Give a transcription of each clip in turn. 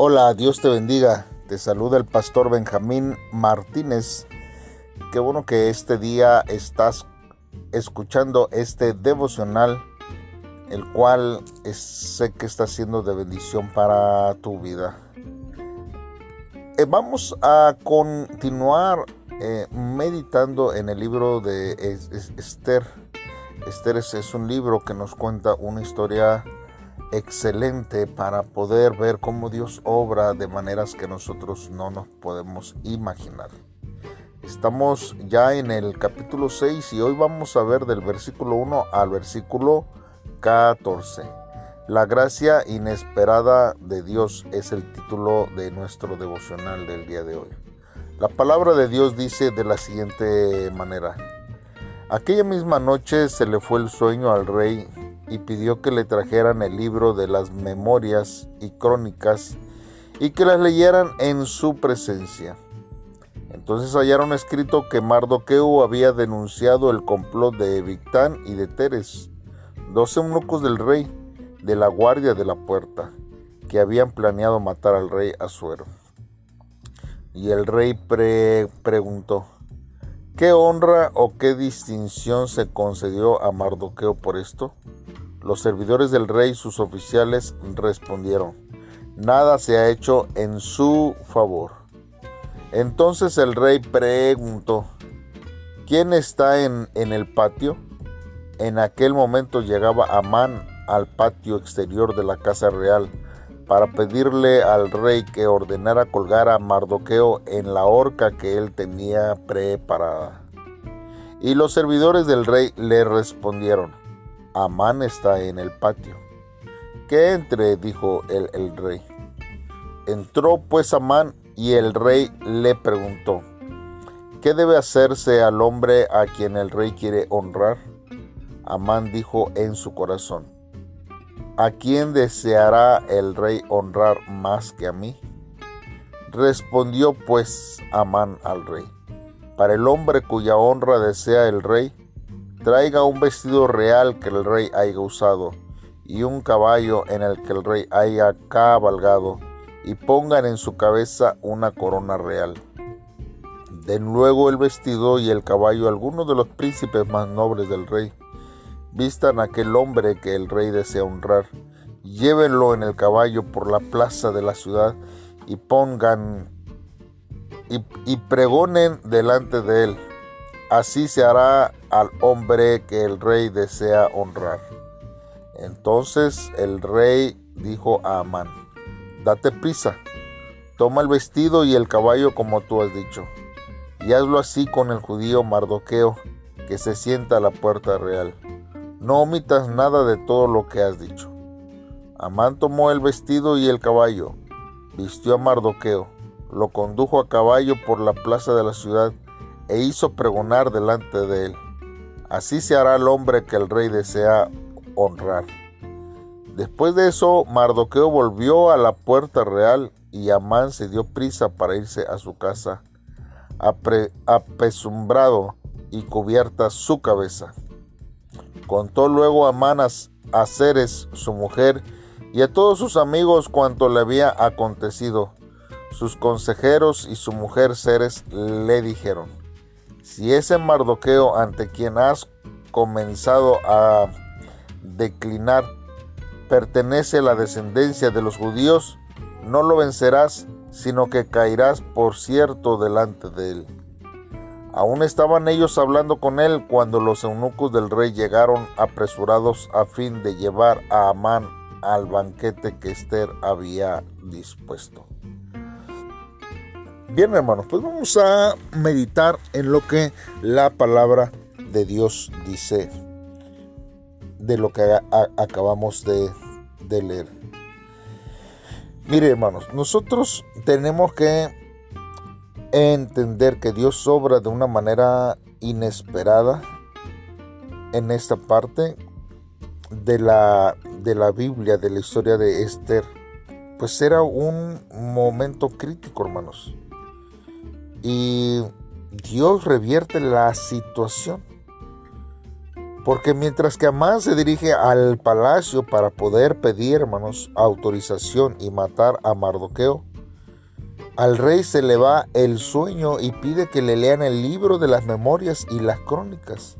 Hola, Dios te bendiga. Te saluda el pastor Benjamín Martínez. Qué bueno que este día estás escuchando este devocional, el cual sé que está siendo de bendición para tu vida. Eh, vamos a continuar eh, meditando en el libro de Esther. Esther es un libro que nos cuenta una historia excelente para poder ver cómo Dios obra de maneras que nosotros no nos podemos imaginar. Estamos ya en el capítulo 6 y hoy vamos a ver del versículo 1 al versículo 14. La gracia inesperada de Dios es el título de nuestro devocional del día de hoy. La palabra de Dios dice de la siguiente manera. Aquella misma noche se le fue el sueño al rey y pidió que le trajeran el libro de las memorias y crónicas y que las leyeran en su presencia. Entonces hallaron escrito que Mardoqueo había denunciado el complot de Victán y de Teres, dos eunucos del rey, de la guardia de la puerta, que habían planeado matar al rey Asuero. Y el rey preguntó, ¿qué honra o qué distinción se concedió a Mardoqueo por esto? Los servidores del rey, sus oficiales, respondieron, nada se ha hecho en su favor. Entonces el rey preguntó, ¿quién está en, en el patio? En aquel momento llegaba Amán al patio exterior de la casa real para pedirle al rey que ordenara colgar a Mardoqueo en la horca que él tenía preparada. Y los servidores del rey le respondieron, Amán está en el patio. Que entre, dijo el, el rey. Entró pues Amán y el rey le preguntó, ¿qué debe hacerse al hombre a quien el rey quiere honrar? Amán dijo en su corazón, ¿a quién deseará el rey honrar más que a mí? Respondió pues Amán al rey, para el hombre cuya honra desea el rey, traiga un vestido real que el rey haya usado y un caballo en el que el rey haya cabalgado y pongan en su cabeza una corona real. Den luego el vestido y el caballo a algunos de los príncipes más nobles del rey. Vistan a aquel hombre que el rey desea honrar. Llévenlo en el caballo por la plaza de la ciudad y pongan y, y pregonen delante de él Así se hará al hombre que el rey desea honrar. Entonces el rey dijo a Amán, date prisa, toma el vestido y el caballo como tú has dicho, y hazlo así con el judío Mardoqueo, que se sienta a la puerta real. No omitas nada de todo lo que has dicho. Amán tomó el vestido y el caballo, vistió a Mardoqueo, lo condujo a caballo por la plaza de la ciudad, e hizo pregonar delante de él. Así se hará el hombre que el rey desea honrar. Después de eso, Mardoqueo volvió a la puerta real y Amán se dio prisa para irse a su casa, apesumbrado y cubierta su cabeza. Contó luego Amán a Ceres, su mujer, y a todos sus amigos cuanto le había acontecido. Sus consejeros y su mujer Ceres le dijeron, si ese Mardoqueo ante quien has comenzado a declinar pertenece a la descendencia de los judíos, no lo vencerás, sino que caerás por cierto delante de él. Aún estaban ellos hablando con él cuando los eunucos del rey llegaron apresurados a fin de llevar a Amán al banquete que Esther había dispuesto. Bien, hermanos, pues vamos a meditar en lo que la palabra de Dios dice de lo que acabamos de, de leer. Mire, hermanos, nosotros tenemos que entender que Dios obra de una manera inesperada en esta parte de la, de la Biblia, de la historia de Esther. Pues era un momento crítico, hermanos y Dios revierte la situación. Porque mientras que Amán se dirige al palacio para poder pedir, hermanos, autorización y matar a Mardoqueo, al rey se le va el sueño y pide que le lean el libro de las memorias y las crónicas.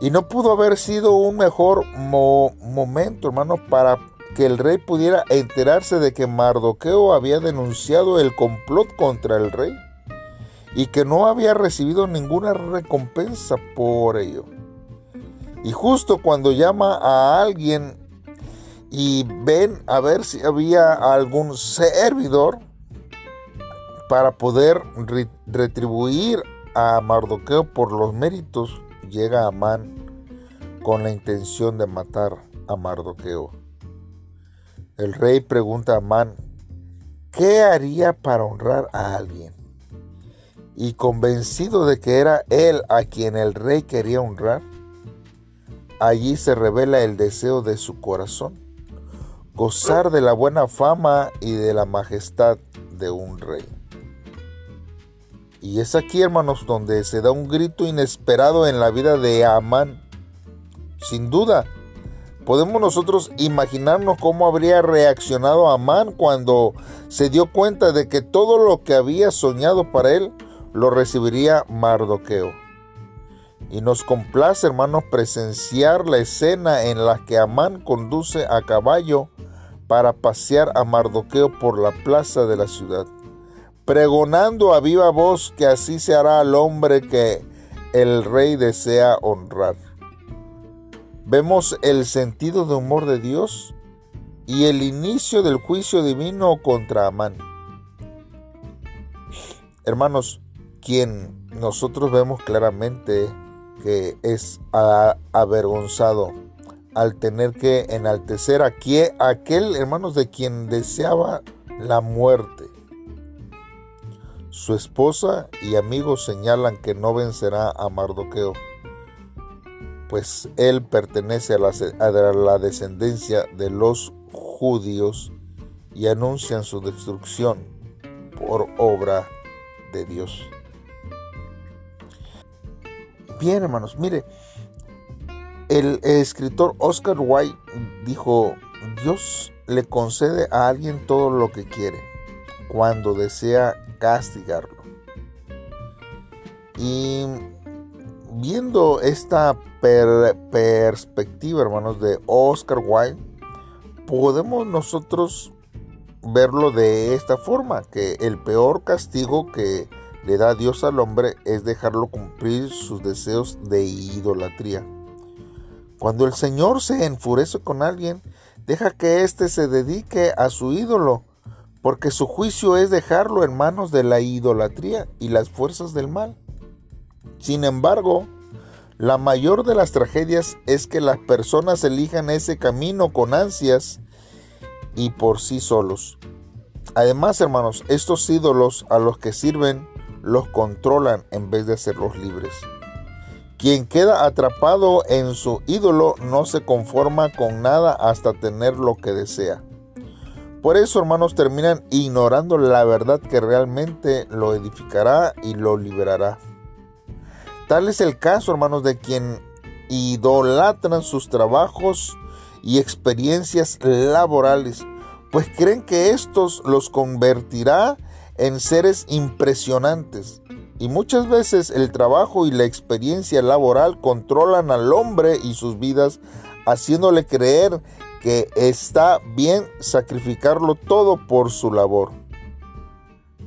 Y no pudo haber sido un mejor momento, hermano, para que el rey pudiera enterarse de que Mardoqueo había denunciado el complot contra el rey y que no había recibido ninguna recompensa por ello. Y justo cuando llama a alguien y ven a ver si había algún servidor para poder retribuir a Mardoqueo por los méritos, llega Amán con la intención de matar a Mardoqueo. El rey pregunta a Amán, ¿qué haría para honrar a alguien? Y convencido de que era él a quien el rey quería honrar, Allí se revela el deseo de su corazón, gozar de la buena fama y de la majestad de un rey. Y es aquí, hermanos, donde se da un grito inesperado en la vida de Amán. Sin duda, podemos nosotros imaginarnos cómo habría reaccionado Amán cuando se dio cuenta de que todo lo que había soñado para él lo recibiría Mardoqueo. Y nos complace, hermanos, presenciar la escena en la que Amán conduce a caballo para pasear a Mardoqueo por la plaza de la ciudad, pregonando a viva voz que así se hará al hombre que el rey desea honrar. Vemos el sentido de humor de Dios y el inicio del juicio divino contra Amán. Hermanos, quien nosotros vemos claramente que es avergonzado al tener que enaltecer a aquel, hermanos, de quien deseaba la muerte. Su esposa y amigos señalan que no vencerá a Mardoqueo, pues él pertenece a a la descendencia de los judíos y anuncian su destrucción por obra de Dios. Bien, hermanos, mire, el escritor Oscar Wilde dijo, Dios le concede a alguien todo lo que quiere cuando desea castigarlo. Y viendo esta perspectiva, hermanos, de Oscar Wilde, podemos nosotros verlo de esta forma, que el peor castigo que le da Dios al hombre es dejarlo cumplir sus deseos de idolatría. Cuando el Señor se enfurece con alguien, deja que éste se dedique a su ídolo, porque su juicio es dejarlo en manos de la idolatría y las fuerzas del mal. Sin embargo, la mayor de las tragedias es que las personas elijan ese camino con ansias y por sí solos. Además, hermanos, estos ídolos a los que sirven los controlan en vez de hacerlos libres. Quien queda atrapado en su ídolo no se conforma con nada hasta tener lo que desea. Por eso, hermanos, terminan ignorando la verdad que realmente lo edificará y lo liberará. Tal es el caso, hermanos, de quien idolatran sus trabajos y experiencias laborales, pues creen que estos los convertirá en seres impresionantes. Y muchas veces el trabajo y la experiencia laboral controlan al hombre y sus vidas, haciéndole creer que está bien sacrificarlo todo por su labor.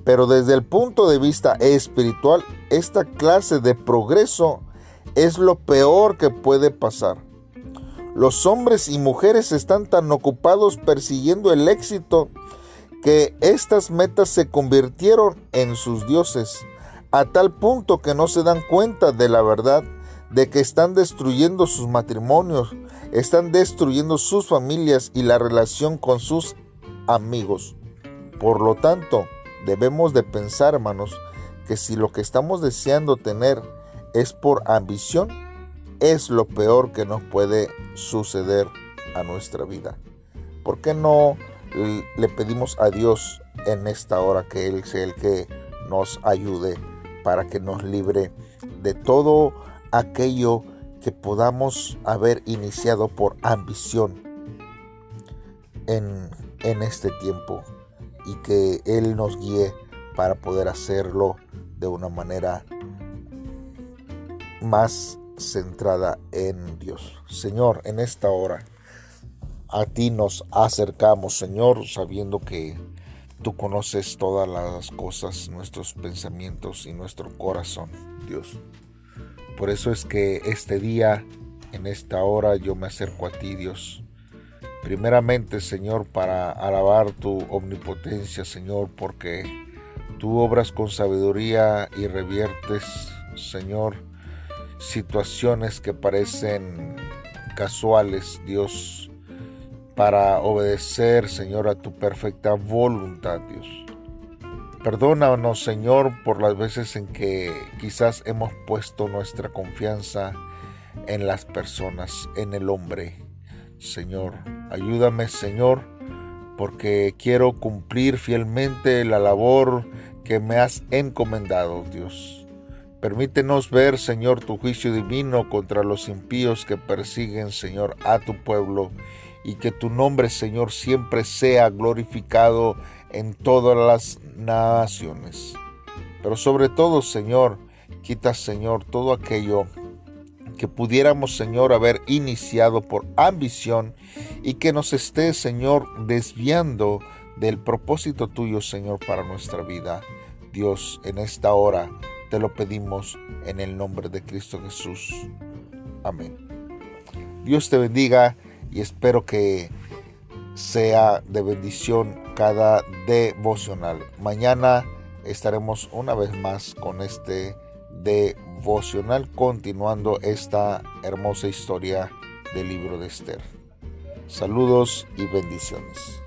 Pero desde el punto de vista espiritual, esta clase de progreso es lo peor que puede pasar. Los hombres y mujeres están tan ocupados persiguiendo el éxito que estas metas se convirtieron en sus dioses, a tal punto que no se dan cuenta de la verdad de que están destruyendo sus matrimonios, están destruyendo sus familias y la relación con sus amigos. Por lo tanto, debemos de pensar, hermanos, que si lo que estamos deseando tener es por ambición, es lo peor que nos puede suceder a nuestra vida. ¿Por qué no le pedimos a Dios en esta hora que Él sea el que nos ayude para que nos libre de todo aquello que podamos haber iniciado por ambición en, en este tiempo y que Él nos guíe para poder hacerlo de una manera más centrada en Dios. Señor, en esta hora a ti nos acercamos, Señor, sabiendo que tú conoces todas las cosas, nuestros pensamientos y nuestro corazón, Dios. Por eso es que este día, en esta hora, yo me acerco a ti, Dios. Primeramente, Señor, para alabar tu omnipotencia, Señor, porque tú obras con sabiduría y reviertes, Señor, situaciones que parecen casuales, Dios, para obedecer, Señor, a tu perfecta voluntad, Dios. Perdónanos, Señor, por las veces en que quizás hemos puesto nuestra confianza en las personas, en el hombre. Señor, ayúdame, Señor, porque quiero cumplir fielmente la labor que me has encomendado, Dios. Permítenos ver, Señor, tu juicio divino contra los impíos que persiguen, Señor, a tu pueblo, y que tu nombre, Señor, siempre sea glorificado en todas las naciones. Pero sobre todo, Señor, quita, Señor, todo aquello que pudiéramos, Señor, haber iniciado por ambición y que nos esté, Señor, desviando del propósito tuyo, Señor, para nuestra vida. Dios, en esta hora te lo pedimos en el nombre de Cristo Jesús. Amén. Dios te bendiga y espero que sea de bendición cada devocional. Mañana estaremos una vez más con este devocional continuando esta hermosa historia del libro de Esther. Saludos y bendiciones.